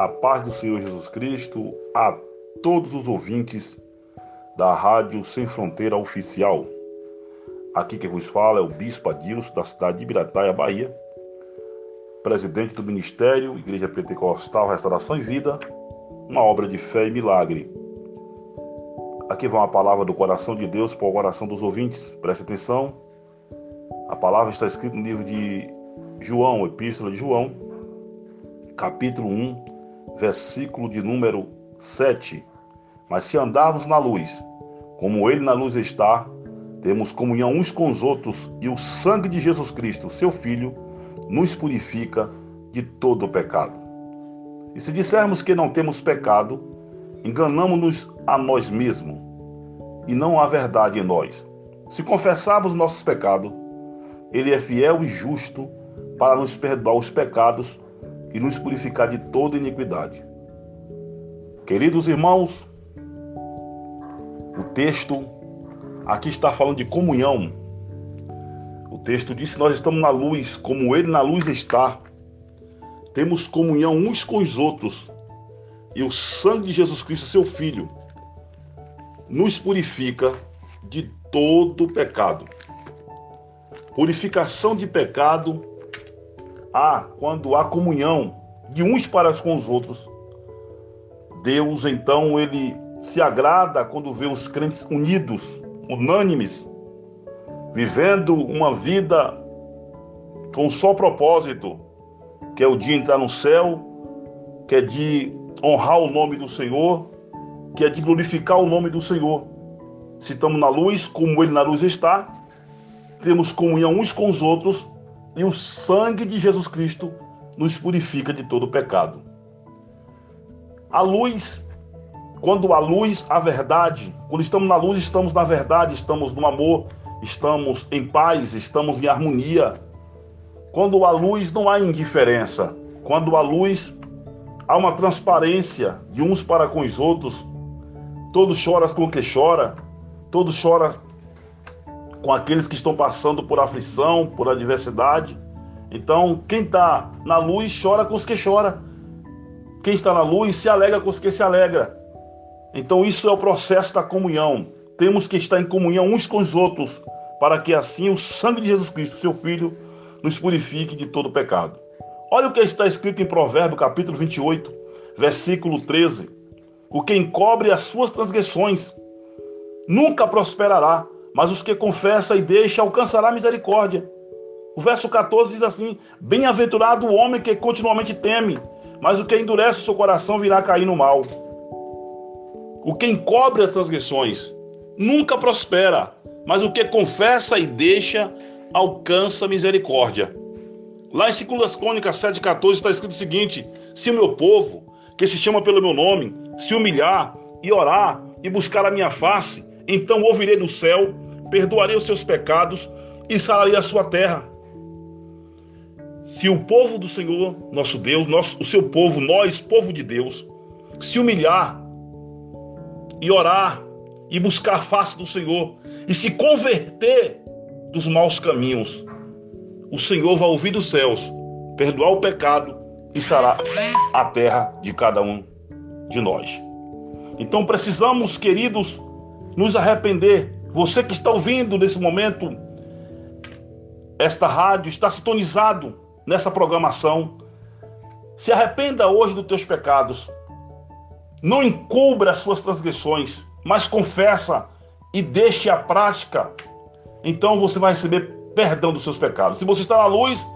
a paz do Senhor Jesus Cristo a todos os ouvintes da Rádio Sem Fronteira Oficial. Aqui quem vos fala é o Bispo Adilson, da cidade de Ibirataia, Bahia, presidente do Ministério Igreja Pentecostal Restauração e Vida, uma obra de fé e milagre. Aqui vai uma palavra do coração de Deus para o coração dos ouvintes, preste atenção. A palavra está escrita no livro de João, Epístola de João, capítulo 1, versículo de número 7. Mas se andarmos na luz, como Ele na luz está, temos comunhão uns com os outros, e o sangue de Jesus Cristo, seu Filho, nos purifica de todo o pecado. E se dissermos que não temos pecado, enganamos-nos a nós mesmos, e não há verdade em nós. Se confessarmos nossos pecados, Ele é fiel e justo para nos perdoar os pecados e nos purificar de toda iniquidade. Queridos irmãos, o texto aqui está falando de comunhão. O texto diz nós estamos na luz, como Ele na luz está. Temos comunhão uns com os outros. E o sangue de Jesus Cristo, seu Filho, nos purifica de todo pecado. Purificação de pecado há quando há comunhão de uns para com os outros. Deus então ele se agrada quando vê os crentes unidos, unânimes, vivendo uma vida com só propósito, que é o de entrar no céu, que é de honrar o nome do Senhor, que é de glorificar o nome do Senhor. Se estamos na luz, como Ele na luz está, temos comunhão uns com os outros e o sangue de Jesus Cristo nos purifica de todo pecado. A luz, quando a luz, a verdade, quando estamos na luz, estamos na verdade, estamos no amor, estamos em paz, estamos em harmonia. Quando a luz não há indiferença, quando a luz há uma transparência de uns para com os outros, todos choram com o que chora, todos choram com aqueles que estão passando por aflição, por adversidade. Então, quem está na luz chora com os que chora. Quem está na luz se alegra com os que se alegra. Então, isso é o processo da comunhão. Temos que estar em comunhão uns com os outros, para que assim o sangue de Jesus Cristo, seu Filho, nos purifique de todo pecado. Olha o que está escrito em Provérbios, capítulo 28, versículo 13. O que encobre as suas transgressões nunca prosperará, mas os que confessa e deixa alcançará misericórdia. O verso 14 diz assim: Bem-aventurado o homem que continuamente teme, mas o que endurece o seu coração virá cair no mal. O que encobre as transgressões nunca prospera, mas o que confessa e deixa alcança misericórdia. Lá em 2 Crônicas 7,14 está escrito o seguinte: Se o meu povo, que se chama pelo meu nome, se humilhar e orar e buscar a minha face, então ouvirei do céu, perdoarei os seus pecados e sararei a sua terra. Se o povo do Senhor, nosso Deus, nosso, o seu povo, nós, povo de Deus, se humilhar e orar e buscar a face do Senhor e se converter dos maus caminhos, o Senhor vai ouvir dos céus, perdoar o pecado e sarar a terra de cada um de nós. Então precisamos, queridos, nos arrepender. Você que está ouvindo nesse momento esta rádio, está sintonizado nessa programação. Se arrependa hoje dos teus pecados. Não encubra as suas transgressões, mas confessa e deixe a prática. Então você vai receber perdão dos seus pecados. Se você está na luz,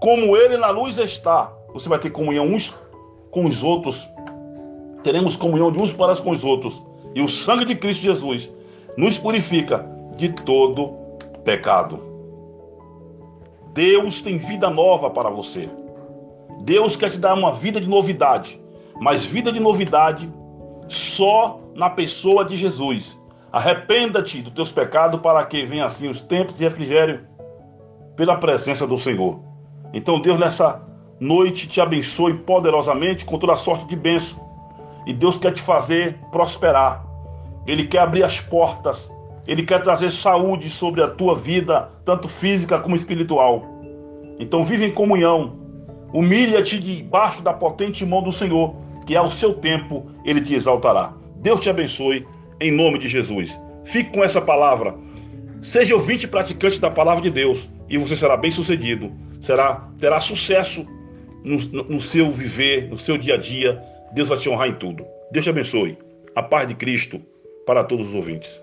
como ele na luz está, você vai ter comunhão uns com os outros. Teremos comunhão de uns para com os outros. E o sangue de Cristo Jesus nos purifica de todo pecado. Deus tem vida nova para você. Deus quer te dar uma vida de novidade, mas vida de novidade só na pessoa de Jesus. Arrependa-te dos teus pecados para que venha assim os tempos de refrigério pela presença do Senhor. Então Deus nessa noite te abençoe poderosamente com toda sorte de bênção. E Deus quer te fazer prosperar. Ele quer abrir as portas. Ele quer trazer saúde sobre a tua vida, tanto física como espiritual. Então vive em comunhão. Humilha-te debaixo da potente mão do Senhor, que ao seu tempo ele te exaltará. Deus te abençoe, em nome de Jesus. Fique com essa palavra. Seja ouvinte e praticante da palavra de Deus e você será bem sucedido. Será, terá sucesso no, no seu viver, no seu dia a dia. Deus vai te honrar em tudo. Deus te abençoe. A paz de Cristo para todos os ouvintes.